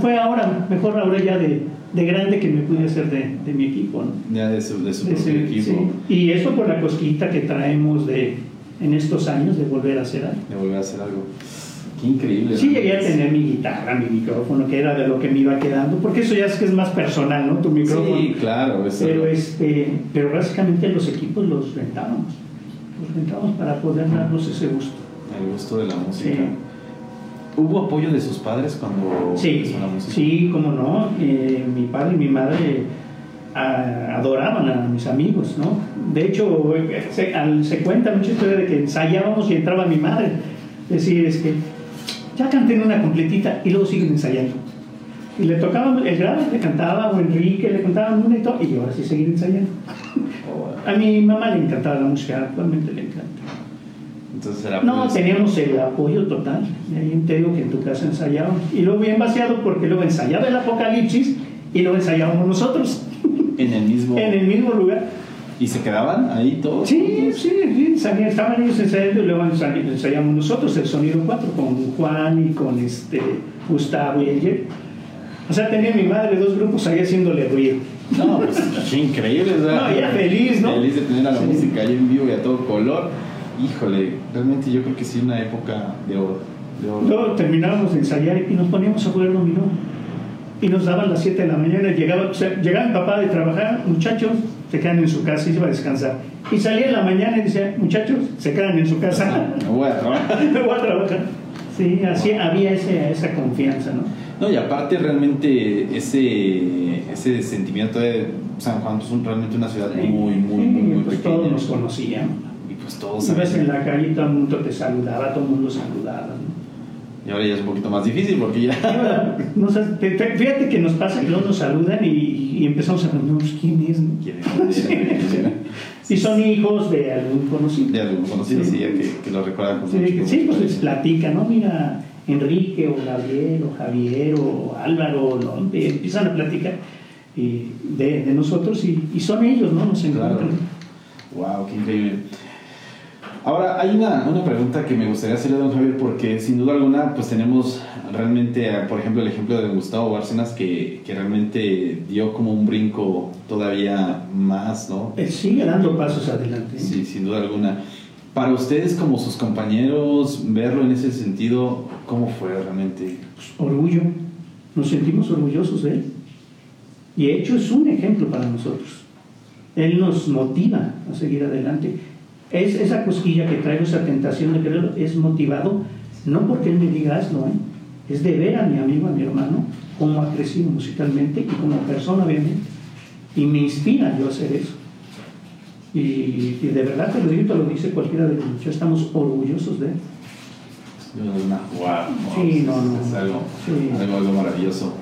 Fue ahora, mejor ahora ya de, de grande que me pude hacer de, de mi equipo. ¿no? Ya de su, de su propio equipo, sí. Y eso por la cosquita que traemos de, en estos años de volver a hacer algo. de volver a hacer algo. Qué increíble. Sí llegué a tener mi guitarra, mi micrófono, que era de lo que me iba quedando, porque eso ya es que es más personal, ¿no? Tu micrófono. Sí, claro. eso- pero, este, pero básicamente los equipos los rentábamos. Los rentábamos para poder darnos ese gusto. El gusto de la música. Sí. ¿Hubo apoyo de sus padres cuando Sí, empezó la música? sí, cómo no. Eh, mi padre y mi madre a- adoraban a mis amigos, ¿no? De hecho, eh, se, al- se cuenta mucha historia de que ensayábamos y entraba mi madre. Decir, es que ya canté una completita y luego siguen ensayando. Y le tocaba el grave, le cantaba, o Enrique, le cantaban una y todo, y ahora sí seguir ensayando. A mi mamá le encantaba la música, actualmente le encanta. Entonces era No, pues, teníamos el apoyo total. Y ahí te digo que en tu casa ensayábamos. Y luego bien vaciado porque luego ensayaba el Apocalipsis y luego ensayábamos nosotros en el mismo. en el mismo lugar. ¿Y se quedaban ahí todos? Sí, sí, sí, salían- estaban ellos ensayando y luego ensay- ensayamos nosotros el sonido 4 con Juan y con este Gustavo y Eyer. O sea, tenía mi madre dos grupos ahí haciéndole ruido. No, pues increíble, ¿verdad? No, era feliz, ¿no? Feliz de tener a la Sí. música ahí en vivo y a todo color. Híjole, realmente yo creo que sí, una época de oro. De oro. Luego terminábamos de ensayar y nos poníamos a jugar dominó. Y nos daban las 7 de la mañana, llegaba, o sea, llegaba mi papá de trabajar, muchachos, se quedan en su casa y se iba a descansar. Y salía en la mañana y decía, muchachos, se quedan en su casa, Me voy a trabajar. me voy a trabajar. Sí, así había ese, esa confianza, ¿no? No, y aparte realmente ese, ese sentimiento de San Juan es un- realmente una ciudad muy, muy, muy, muy pues pequeña. todos nos conocían. Y pues todos Si ves en la calle, todo el mundo te saludaba, todo el mundo saludaba. ¿no? Y ahora ya es un poquito más difícil porque ya... Ahora, no fíjate que nos pasa que luego nos saludan y, y empezamos a preguntar, pues, ¿quién es? ¿Quién era? ¿Quién era? Y son hijos de algún conocido. De algún conocido, Sí. sí, que, que lo recuerda con Sí, mucho sí, pues les platica, ¿no? Mira, Enrique o Gabriel o Javier o Álvaro, ¿no? Empe- empiezan a platicar y de, de nosotros y, y son ellos, ¿no? Nos Claro. encuentran. Wow, qué increíble. Ahora, hay una, una pregunta que me gustaría hacerle a don Javier, porque sin duda alguna, pues tenemos realmente, eh, por ejemplo, el ejemplo de Gustavo Bárcenas, que, que realmente dio como un brinco todavía más, ¿no? Él sigue dando pasos adelante. Sí, sin duda alguna. Para ustedes, como sus compañeros, verlo en ese sentido, ¿cómo fue realmente? Pues, orgullo, nos sentimos orgullosos de él. Y de hecho es un ejemplo para nosotros. Él nos motiva a seguir adelante. Es esa cosquilla que traigo, esa tentación de quererlo, es motivado no porque él me diga hazlo, ¿eh? es de ver a mi amigo, a mi hermano, cómo ha crecido musicalmente y como persona, obviamente. Y me inspira yo a hacer eso. Y, y de verdad te lo digo, te lo dice cualquiera de los muchachos, estamos orgullosos de él. Wow, Sí, no, no. Es algo, Sí. algo, algo maravilloso.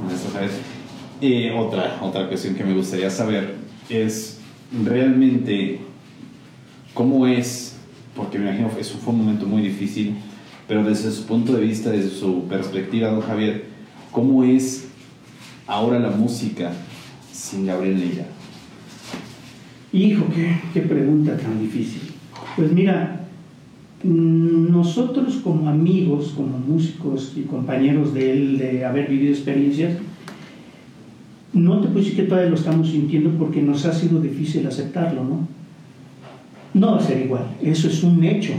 Eh, otra, otra cuestión que me gustaría saber es realmente cómo es, porque me imagino que eso fue un momento muy difícil, pero desde su punto de vista, desde su perspectiva, don Javier, ¿cómo es ahora la música sin Gabriel Neira? Hijo, qué, qué pregunta tan difícil. Pues mira, nosotros como amigos, como músicos y compañeros de él, de haber vivido experiencias, no te puedo decir que todavía lo estamos sintiendo porque nos ha sido difícil aceptarlo, ¿no? No va a ser igual, eso es un hecho,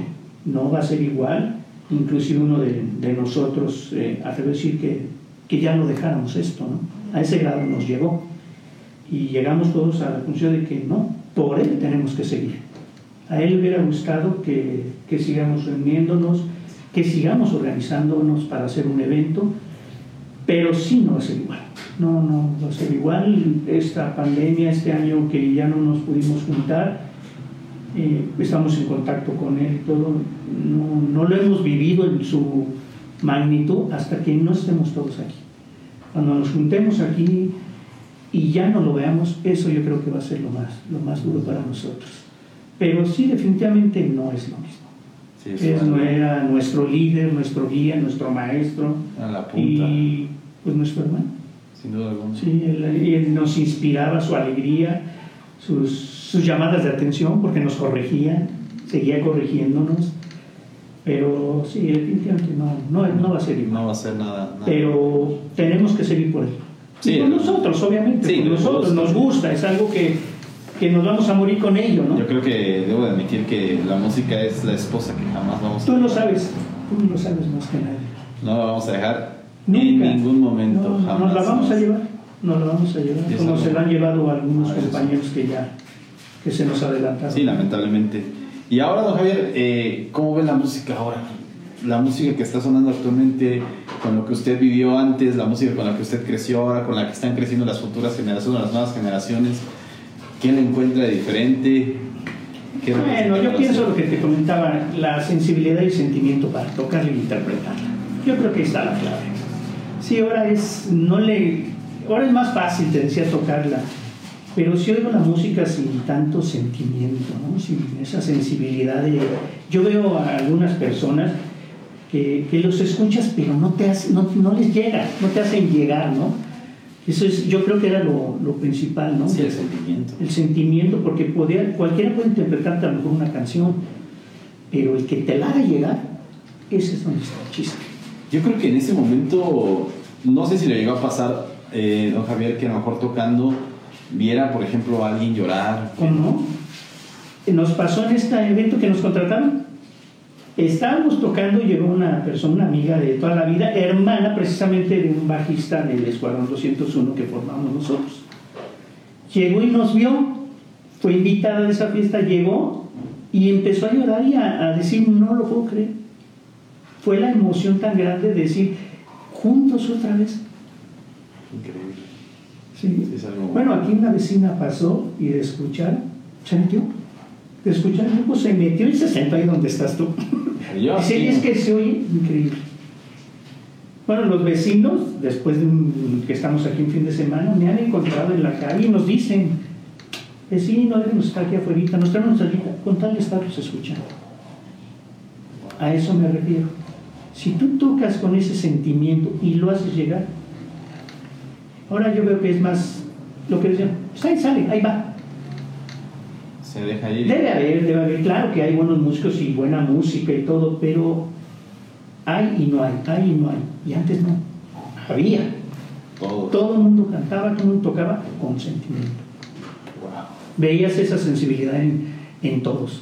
no va a ser igual. Inclusive uno de, nosotros eh, a decir que, que ya no dejáramos esto, ¿no? A ese grado nos llegó. Y llegamos todos a la conclusión de que no, por él tenemos que seguir. A él hubiera gustado que, que sigamos reuniéndonos, que sigamos organizándonos para hacer un evento, pero sí no va a ser igual. No, no va a ser igual. Esta pandemia, este año que ya no nos pudimos juntar, eh, estamos en contacto con él y todo. No, no lo hemos vivido en su magnitud hasta que no estemos todos aquí. Cuando nos juntemos aquí y ya no lo veamos, eso yo creo que va a ser lo más, lo más duro para nosotros. Pero sí, definitivamente no es lo mismo. Sí, Es, no era nuestro líder, nuestro guía, nuestro maestro a la punta, y pues nuestro hermano. sin duda alguna. Sí, él, él nos inspiraba su alegría, sus, sus llamadas de atención, porque nos corregía, seguía corrigiéndonos. Pero sí, definitivamente no, no, no va a ser igual. No va a ser nada. nada. Pero tenemos que seguir por él. Sí, y por no. nosotros, obviamente. Sí, por nos nosotros nos gusta, es algo que, que nos vamos a morir con ello, ¿no? Yo creo que debo de admitir que la música es la esposa que jamás vamos a Tú lo sabes, tú lo sabes más que nadie. No la vamos a dejar Nunca. en ningún momento, No, jamás. Nos la vamos a llevar, nos la vamos a llevar, como se la han llevado algunos Ah, compañeros que ya que se nos adelantaron. Sí, lamentablemente. Y ahora, don Javier, eh, ¿cómo ve la música ahora? La música que está sonando actualmente, con lo que usted vivió antes, la música con la que usted creció ahora, con la que están creciendo las futuras generaciones, las nuevas generaciones, ¿qué le encuentra de diferente? ¿Qué Bueno, yo pienso lo que te comentaba, la sensibilidad y el sentimiento para tocarla e interpretarla. Yo creo que ahí está la clave. Sí, ahora es, no le, ahora es más fácil, te decía, tocarla, pero si oigo la música sin tanto sentimiento, ¿no? sin esa sensibilidad de... Yo veo a algunas personas que, que los escuchas, pero no, te hace- no, no les llega, no te hacen llegar, ¿no? Eso es, yo creo que era lo, lo principal, ¿no? Sí, el sentimiento. el sentimiento, porque podía, cualquiera puede interpretarte a lo mejor una canción, pero el que te la haga llegar, ese es donde está el chiste. Yo creo que en ese momento, no sé si le llegó a pasar, eh, don Javier, que a lo mejor tocando viera, por ejemplo, a alguien llorar. ¿Cómo no? Nos pasó en este evento que nos contrataron. Estábamos tocando, llegó una persona, una amiga de toda la vida, hermana precisamente de un bajista del Escuadrón 201 que formamos nosotros. Llegó y nos vio, fue invitada a esa fiesta, llegó y empezó a llorar y a, a decir, no lo puedo creer. Fue la emoción tan grande de decir, juntos otra vez. Increíble. Sí. Es algo- Bueno, aquí una vecina pasó y de escuchar, se metió. De escuchar el grupo se metió y se sentó ahí donde estás tú. Yo "Y es que se oye increíble. Bueno, los vecinos, después de un- que estamos aquí un fin de semana, me han encontrado en la calle y nos dicen, vecino, déjenos estar aquí afuera, nos traen una salita, con tal estatus escuchando. A eso me refiero. Si tú tocas con ese sentimiento y lo haces llegar, ahora yo veo que es más lo que decían, pues ahí sale, ahí va. Se deja ir. Debe haber, debe haber, claro que hay buenos músicos y buena música y todo, pero hay y no hay, hay y no hay. Y antes no, había. Todo. Todo el mundo cantaba, todo el mundo tocaba con sentimiento. Wow. Veías esa sensibilidad en, en todos.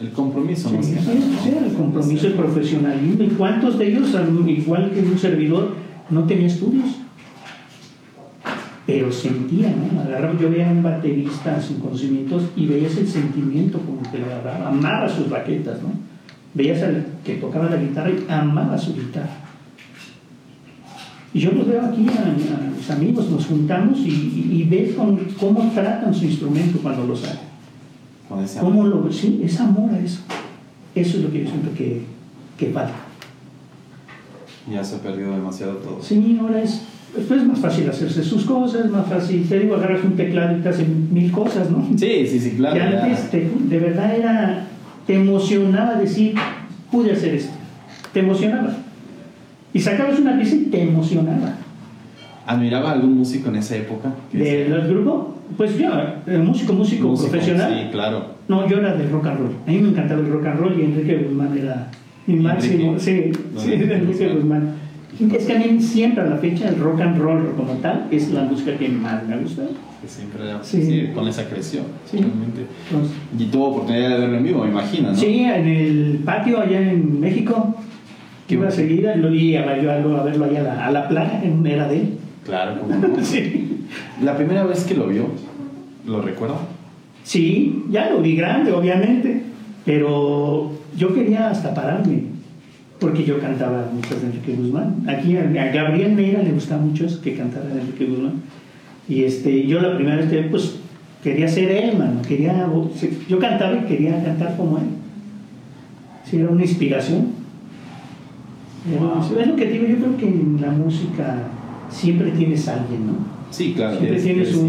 El compromiso, Sí, más que sí, nada, ¿no? sí, el compromiso, el profesionalismo. ¿Y cuántos de ellos, al- igual que un servidor, no tenía estudios? Pero sentía, ¿no? Agarraba, yo veía a un baterista sin conocimientos y veías el sentimiento con el que lo agarraba. Amaba sus baquetas, ¿no? Veías al que tocaba la guitarra y amaba su guitarra. Y yo los veo aquí a, a mis amigos, nos juntamos y, y, y ves con- cómo tratan su instrumento cuando lo sacan. Con ese ¿Cómo lo Sí, es amor a eso. Eso es lo que yo siento que, que falta. Ya se ha perdido demasiado todo. Sí, ahora es, pues es más fácil hacerse sus cosas, más fácil, te digo, agarras un teclado y te hacen mil cosas, ¿no? Sí, sí, sí, claro. ya. antes te- de verdad era, te emocionaba decir, pude hacer esto. Te emocionaba. Y sacabas una pieza y te emocionaba. ¿Admiraba a algún músico en esa época? ¿Del grupo? Pues yo, eh, músico, músico, músico, profesional. Sí, claro. No, yo era del rock and roll. A mí me encantaba el rock and roll y Enrique Guzmán era mi máximo. Sí, sí, Enrique Guzmán. Es que a mí siempre a la fecha el rock and roll como tal es la música que más me gusta. Que siempre Sí. sí, con esa creció. Sí. realmente. Entonces, Y tuvo oportunidad de verlo en vivo, me imagino, ¿no? Sí, en el patio allá en México. Que iba seguida, lo vi a, verlo- a verlo allá a la, a la playa, en- era de él. Claro, como no. Sí. La primera vez que lo vio, ¿lo recuerda? Sí, ya lo vi grande, obviamente, pero yo quería hasta pararme, porque yo cantaba muchas de Enrique Guzmán. Aquí a, Gabriel Neira le gustaba mucho eso, que cantara de Enrique Guzmán. Y este, yo la primera vez que pues quería ser él, mano, quería, yo cantaba y quería cantar como él. Sí, era una inspiración. Wow. Es lo que te digo, yo creo que en la música siempre tienes a alguien, ¿no? Sí, claro. Siempre es- tienes es- un,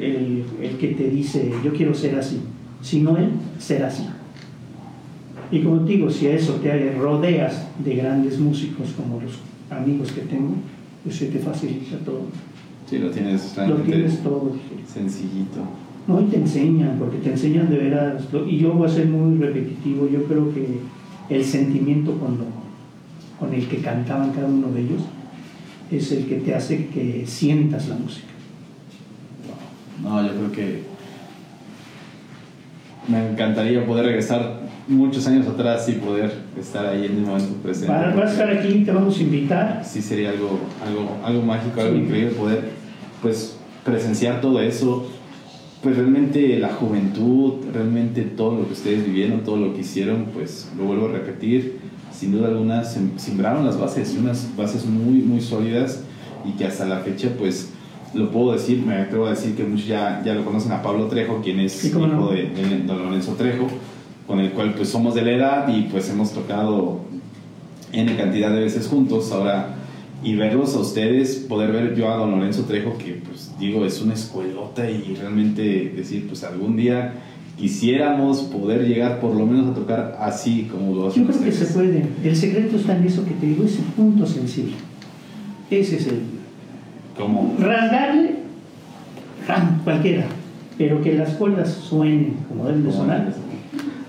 el, el que te dice, yo quiero ser así. Si no él, ser así. Y como te digo, si a eso te rodeas de grandes músicos como los amigos que tengo, pues se te facilita todo. Sí, lo tienes Lo tienes todo. sencillito. No, y te enseñan, porque te enseñan de veras. Y yo voy a ser muy repetitivo. Yo creo que el sentimiento con, lo- con el que cantaban cada uno de ellos es el que te hace que sientas la música. No, yo creo que me encantaría poder regresar muchos años atrás y poder estar ahí en el momento presente. Vas vas a estar aquí, te vamos a invitar. Sí sería algo, algo, algo mágico, algo Sí. increíble poder pues presenciar todo eso. Pues realmente la juventud, realmente todo lo que ustedes vivieron, todo lo que hicieron, pues lo vuelvo a repetir, sin duda alguna sem- sembraron las bases, unas bases muy, muy sólidas y que hasta la fecha pues lo puedo decir, me atrevo a decir que muchos ya, ya lo conocen a Pablo Trejo, quien es hijo no. de, de don Lorenzo Trejo, con el cual pues somos de la edad y pues hemos tocado N cantidad de veces juntos. Ahora y verlos a ustedes, poder ver yo a don Lorenzo Trejo, que pues digo, es una escuelota y realmente decir, pues algún día quisiéramos poder llegar por lo menos a tocar así como lo hacen Yo creo que ustedes. se puede. El secreto está en eso que te digo, ese punto sensible. Ese es el. Como, Rasgarle, ¡ram! cualquiera, pero que las cuerdas suenen como deben de sonar.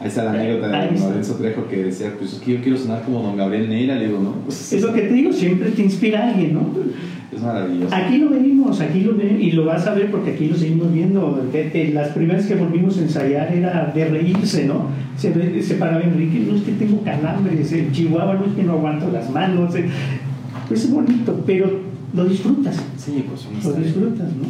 Ahí está la anécdota de Ahí don está. Lorenzo Trejo que decía, pues es que yo quiero sonar como don Gabriel Neira, le digo, no, pues, Es lo que te digo, siempre te inspira alguien, ¿no? es maravilloso. Aquí lo venimos, aquí lo ven y lo vas a ver porque aquí lo seguimos viendo. Las primeras que volvimos a ensayar era de reírse, ¿no? Se, ve- se paraba Enrique, no es que tengo calambres, en Chihuahua no es que no aguanto las manos. eh. Es bonito, pero lo disfrutas, Sí, pues lo disfrutas, ¿no?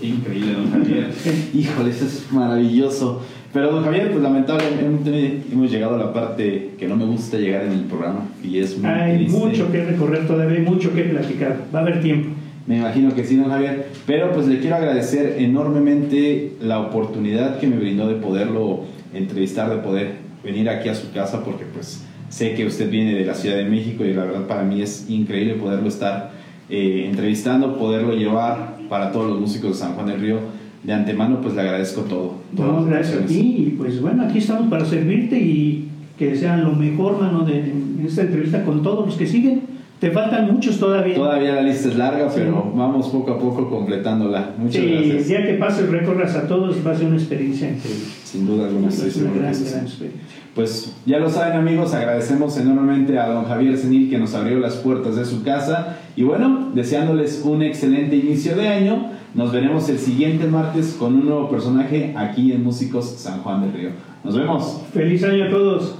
Qué increíble, don Javier. Híjole, eso es maravilloso. Pero, don Javier, pues lamentablemente hemos llegado a la parte que no me gusta llegar en el programa y es muy Hay triste. mucho que recorrer todavía, hay mucho que platicar, va a haber tiempo. Me imagino que sí, don Javier. Pero pues le quiero agradecer enormemente la oportunidad que me brindó de poderlo entrevistar, de poder venir aquí a su casa, porque pues sé que usted viene de la Ciudad de México y la verdad para mí es increíble poderlo estar eh, entrevistando, poderlo llevar para todos los músicos de San Juan del Río. De antemano pues le agradezco todo. No, gracias a ti y pues bueno, aquí estamos para servirte y que sean lo mejor, mano, de, esta entrevista con todos los que siguen. Te faltan muchos todavía. Todavía la lista es larga, Sí. pero vamos poco a poco completándola. Muchas Sí, el gracias. día que pases recorras a todos va a ser una experiencia increíble. Sin duda alguna estoy seguro que gran, sí. gran experiencia. Pues ya lo saben amigos, agradecemos enormemente a don Javier Senil que nos abrió las puertas de su casa y bueno, deseándoles un excelente inicio de año, nos veremos el siguiente martes con un nuevo personaje aquí en Músicos San Juan del Río. Nos vemos. Feliz año a todos.